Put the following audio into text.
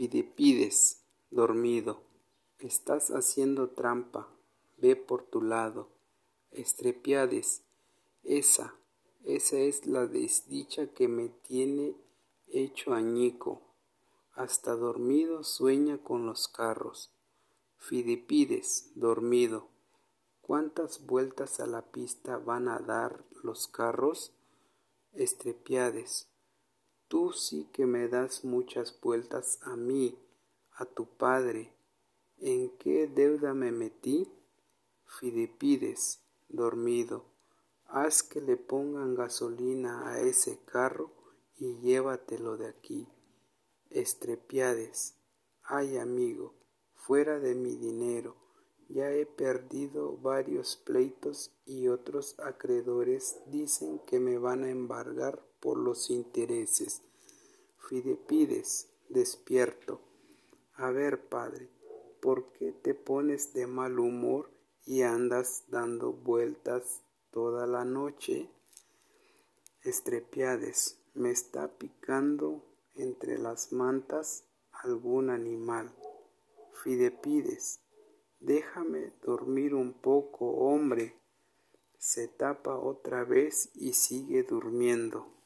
Fidipides, dormido, estás haciendo trampa, ve por tu lado. Estripiades, esa, esa es la desdicha que me tiene hecho añico. Hasta dormido sueña con los carros. Fidipides, dormido, ¿cuántas vueltas a la pista van a dar los carros? Estripiades, tú sí que me das muchas vueltas a mí, a tu padre. ¿En qué deuda me metí? Fidipides, dormido, haz que le pongan gasolina a ese carro y llévatelo de aquí. Estrepiades, ay amigo, fuera de mi dinero, ya he perdido varios pleitos y otros acreedores dicen que me van a embargar por los intereses. Fidipides, despierto. A ver, padre, ¿por qué te pones de mal humor y andas dando vueltas toda la noche? Estrepiades, me está picando entre las mantas algún animal. Fidepides, déjame dormir un poco, hombre. Se tapa otra vez y sigue durmiendo.